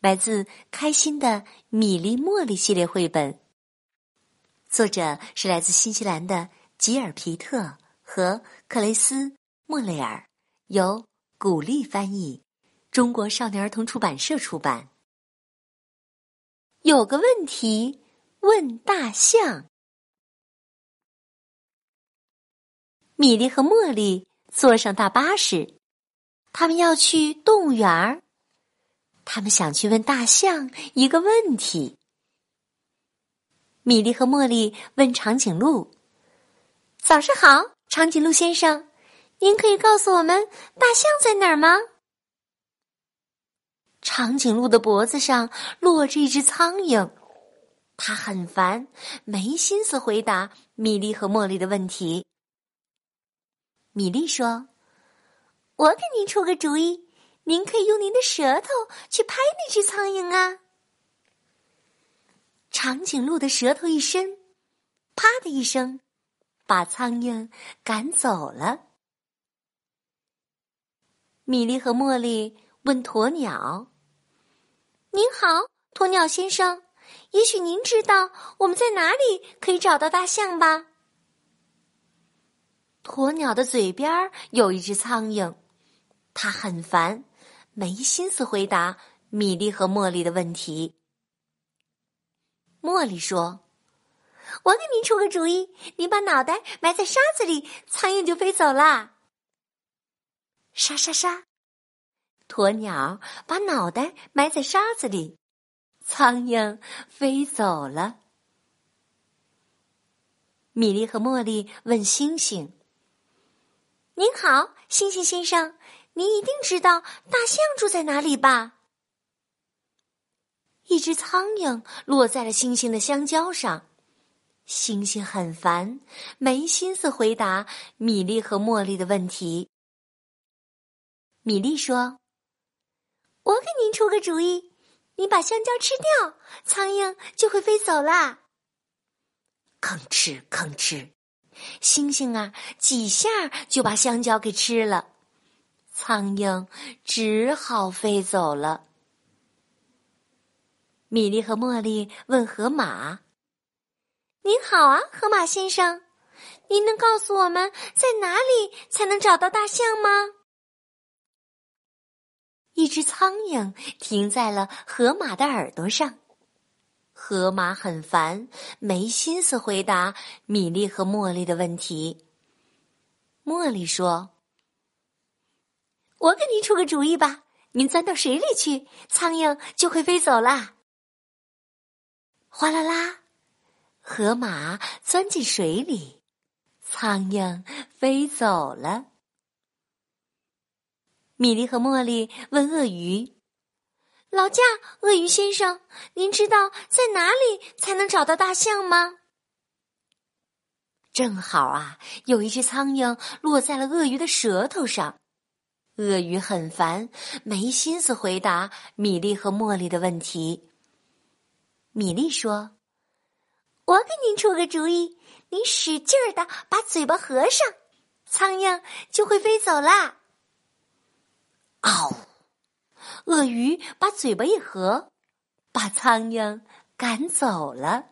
来自开心的米粒茉莉系列绘本，作者是来自新西兰的吉尔皮特和克雷斯莫雷尔，由古丽翻译，中国少年儿童出版社出版。有个问题问大象，米莉和茉莉坐上大巴士，他们要去动物园儿。他们想去问大象一个问题。米莉和茉莉问长颈鹿：“早上好，长颈鹿先生，您可以告诉我们大象在哪儿吗？”长颈鹿的脖子上落着一只苍蝇，它很烦，没心思回答米莉和茉莉的问题。米莉说：“我给您出个主意。”您可以用您的舌头去拍那只苍蝇啊！长颈鹿的舌头一伸，啪的一声，把苍蝇赶走了。米莉和茉莉问鸵鸟：“您好，鸵鸟先生，也许您知道我们在哪里可以找到大象吧？”鸵鸟的嘴边有一只苍蝇，它很烦。没心思回答米莉和茉莉的问题。茉莉说：“我给您出个主意，您把脑袋埋在沙子里，苍蝇就飞走啦。”沙沙沙，鸵鸟把脑袋埋在沙子里，苍蝇飞走了。米莉和茉莉问星星：“您好，星星先生。”你一定知道大象住在哪里吧？一只苍蝇落在了星星的香蕉上，星星很烦，没心思回答米粒和茉莉的问题。米粒说：“我给您出个主意，你把香蕉吃掉，苍蝇就会飞走啦。”吭哧吭哧，星星啊，几下就把香蕉给吃了。苍蝇只好飞走了。米莉和茉莉问河马：“您好啊，河马先生，您能告诉我们在哪里才能找到大象吗？”一只苍蝇停在了河马的耳朵上，河马很烦，没心思回答米莉和茉莉的问题。茉莉说。我给您出个主意吧，您钻到水里去，苍蝇就会飞走啦。哗啦啦，河马钻进水里，苍蝇飞走了。米莉和茉莉问鳄鱼：“老驾，鳄鱼先生，您知道在哪里才能找到大象吗？”正好啊，有一只苍蝇落在了鳄鱼的舌头上。鳄鱼很烦，没心思回答米莉和茉莉的问题。米莉说：“我给您出个主意，您使劲儿的把嘴巴合上，苍蝇就会飞走啦。”嗷！鳄鱼把嘴巴一合，把苍蝇赶走了。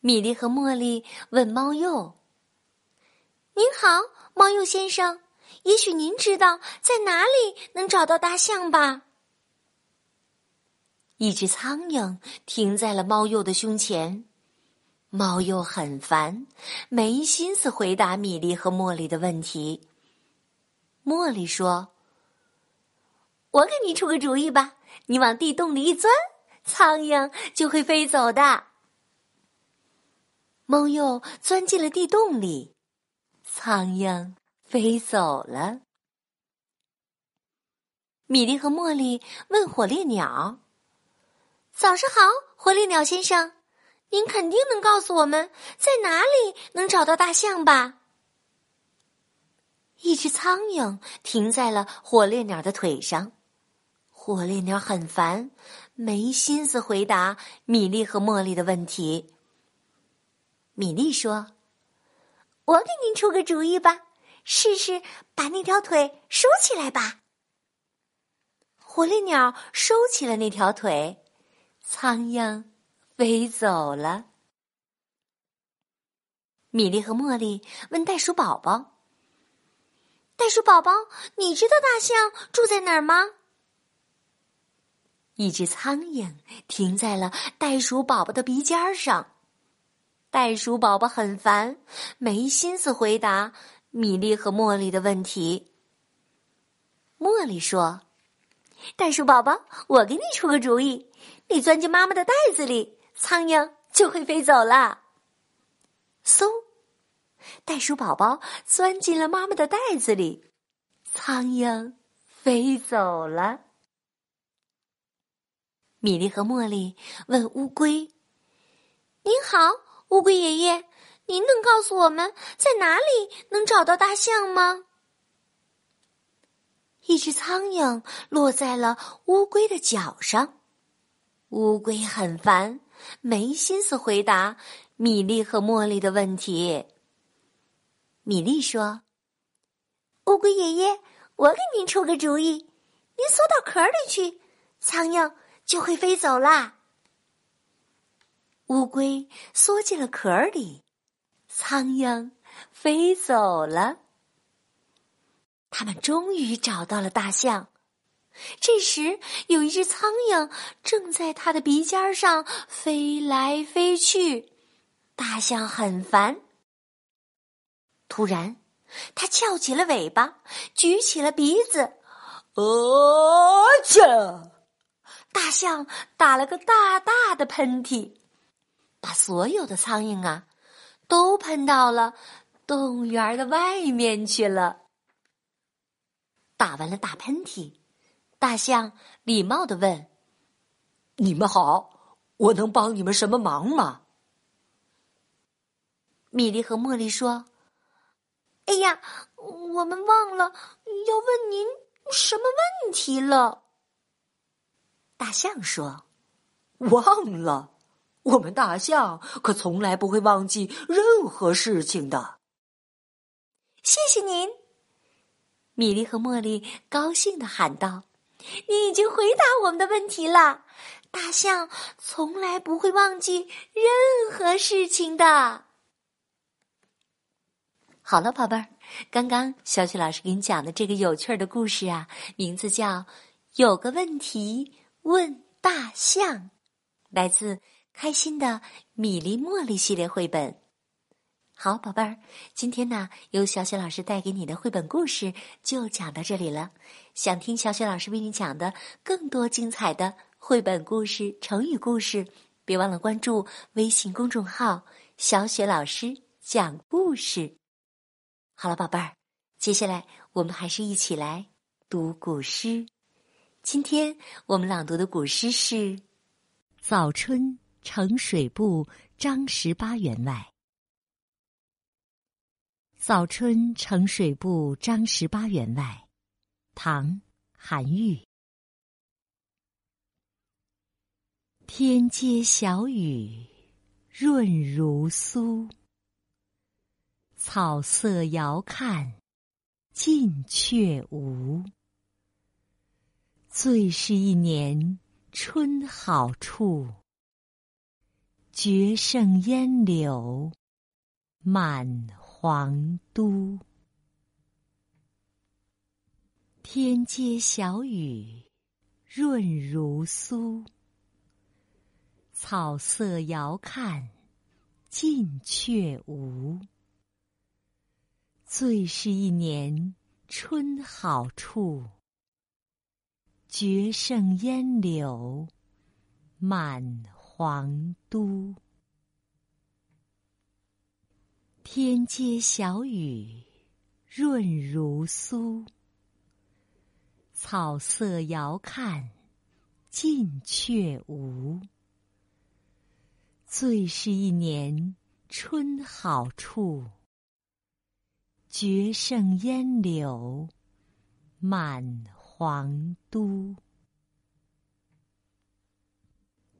米莉和茉莉问猫鼬：“您好，猫鼬先生。”也许您知道在哪里能找到大象吧？一只苍蝇停在了猫鼬的胸前，猫鼬很烦，没心思回答米莉和茉莉的问题。茉莉说：“我给你出个主意吧，你往地洞里一钻，苍蝇就会飞走的。”猫鼬钻进了地洞里，苍蝇。飞走了。米莉和茉莉问火烈鸟：“早上好，火烈鸟先生，您肯定能告诉我们在哪里能找到大象吧？”一只苍蝇停在了火烈鸟的腿上，火烈鸟很烦，没心思回答米莉和茉莉的问题。米莉说：“我给您出个主意吧，试试把那条腿收起来吧。”火烈鸟收起了那条腿，苍蝇飞走了。米莉和茉莉问袋鼠宝宝。袋鼠宝宝，你知道大象住在哪儿吗？一只苍蝇停在了袋鼠宝宝的鼻尖上，袋鼠宝宝很烦，没心思回答米莉和茉莉的问题。茉莉说：“袋鼠宝宝，我给你出个主意，你钻进妈妈的袋子里，苍蝇就会飞走了。”嗖。袋鼠宝宝钻进了妈妈的袋子里，苍蝇飞走了。米莉和茉莉问乌龟：“您好，乌龟爷爷，您能告诉我们在哪里能找到大象吗？”一只苍蝇落在了乌龟的脚上，乌龟很烦，没心思回答米莉和茉莉的问题。米莉说：“乌龟爷爷，我给您出个主意，您缩到壳里去，苍蝇就会飞走啦。”乌龟缩进了壳里，苍蝇飞走了。他们终于找到了大象。这时，有一只苍蝇正在它的鼻尖上飞来飞去，大象很烦。突然，它翘起了尾巴，举起了鼻子，哦切！大象打了个大大的喷嚏，把所有的苍蝇啊都喷到了动物园的外面去了。打完了大喷嚏，大象礼貌的问：“你们好，我能帮你们什么忙吗？”米莉和茉莉说。哎呀，我们忘了要问您什么问题了。大象说：“忘了，我们大象可从来不会忘记任何事情的。”谢谢您，米莉和茉莉高兴的喊道：“你已经回答我们的问题了，大象从来不会忘记任何事情的。”好了，宝贝儿，刚刚小雪老师给你讲的这个有趣的故事啊，名字叫《有个问题问大象》，来自开心的米粒茉莉系列绘本。好，宝贝儿，今天呢，由小雪老师带给你的绘本故事就讲到这里了。想听小雪老师为你讲的更多精彩的绘本故事、成语故事，别忘了关注微信公众号“小雪老师讲故事”。好了，宝贝儿，接下来我们还是一起来读古诗。今天我们朗读的古诗是《早春呈水部张十八员外》。《早春呈水部张十八员外》，唐·韩愈。天街小雨润如酥。草色遥看近却无，最是一年春好处。绝胜烟柳满皇都。天街小雨润如酥，草色遥看近却无。最是一年春好处，绝胜烟柳满皇都。天街小雨润如酥，草色遥看近却无。最是一年春好处，绝胜烟柳满皇都。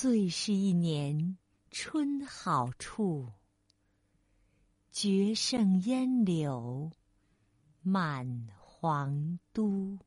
最是一年春好处，绝胜烟柳满皇都。